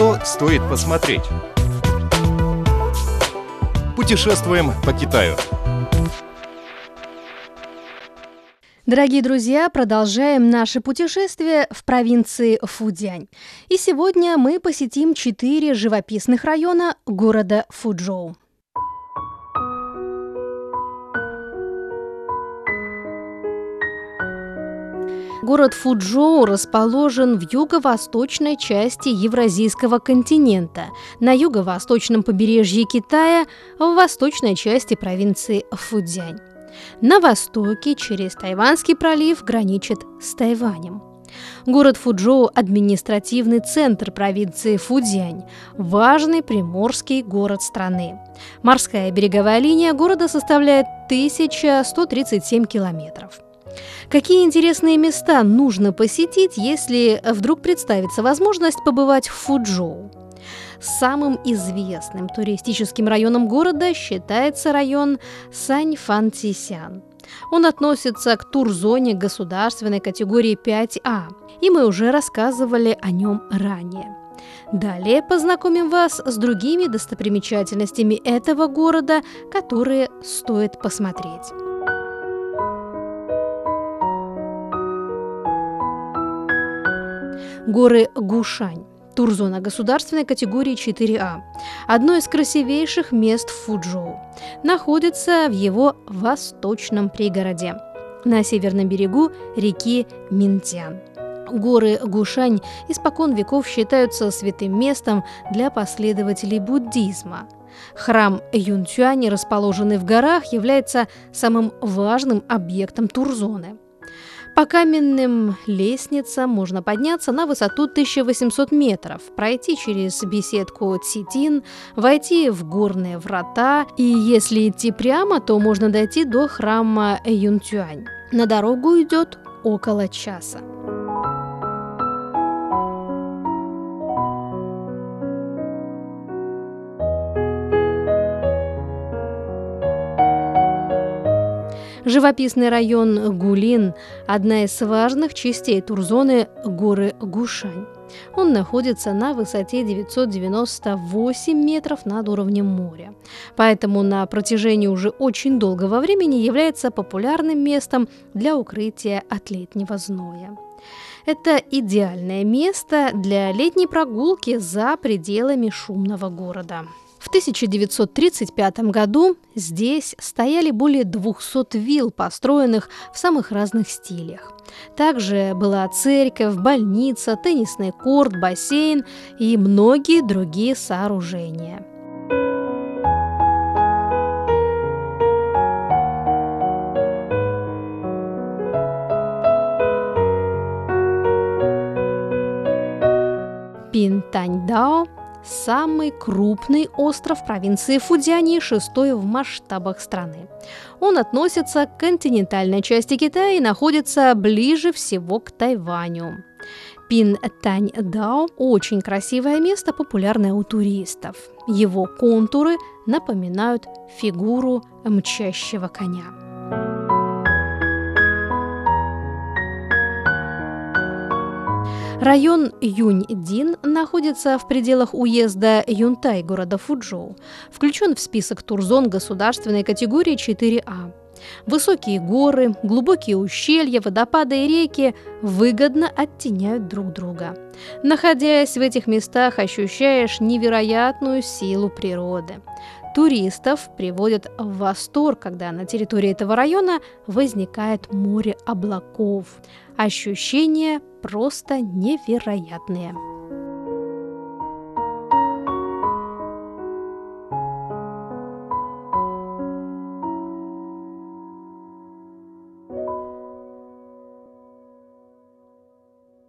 что стоит посмотреть. Путешествуем по Китаю. Дорогие друзья, продолжаем наше путешествие в провинции Фудзянь. И сегодня мы посетим четыре живописных района города Фуджоу. Город Фуджоу расположен в юго-восточной части Евразийского континента, на юго-восточном побережье Китая, в восточной части провинции Фудзянь. На востоке через Тайванский пролив граничит с Тайванем. Город Фуджоу – административный центр провинции Фудзянь, важный приморский город страны. Морская береговая линия города составляет 1137 километров. Какие интересные места нужно посетить, если вдруг представится возможность побывать в Фуджоу? Самым известным туристическим районом города считается район Саньфантисян. Он относится к турзоне государственной категории 5А, и мы уже рассказывали о нем ранее. Далее познакомим вас с другими достопримечательностями этого города, которые стоит посмотреть. Горы Гушань. Турзона государственной категории 4А. Одно из красивейших мест Фуджоу. Находится в его восточном пригороде, на северном берегу реки Минтян. Горы Гушань испокон веков считаются святым местом для последователей буддизма. Храм Юнцюань, расположенный в горах, является самым важным объектом Турзоны – по каменным лестницам можно подняться на высоту 1800 метров, пройти через беседку Цитин, войти в горные врата, и если идти прямо, то можно дойти до храма Юнтюань. На дорогу идет около часа. Живописный район Гулин – одна из важных частей турзоны горы Гушань. Он находится на высоте 998 метров над уровнем моря. Поэтому на протяжении уже очень долгого времени является популярным местом для укрытия от летнего зноя. Это идеальное место для летней прогулки за пределами шумного города. В 1935 году здесь стояли более 200 вилл, построенных в самых разных стилях. Также была церковь, больница, теннисный корт, бассейн и многие другие сооружения. Пинтаньдао самый крупный остров провинции Фудзяни шестой в масштабах страны. Он относится к континентальной части Китая и находится ближе всего к Тайваню. Пин Тань Дао – очень красивое место, популярное у туристов. Его контуры напоминают фигуру мчащего коня. Район Юнь-Дин находится в пределах уезда Юнтай города Фуджоу. Включен в список турзон государственной категории 4А. Высокие горы, глубокие ущелья, водопады и реки выгодно оттеняют друг друга. Находясь в этих местах, ощущаешь невероятную силу природы. Туристов приводят в восторг, когда на территории этого района возникает море облаков. Ощущения просто невероятные.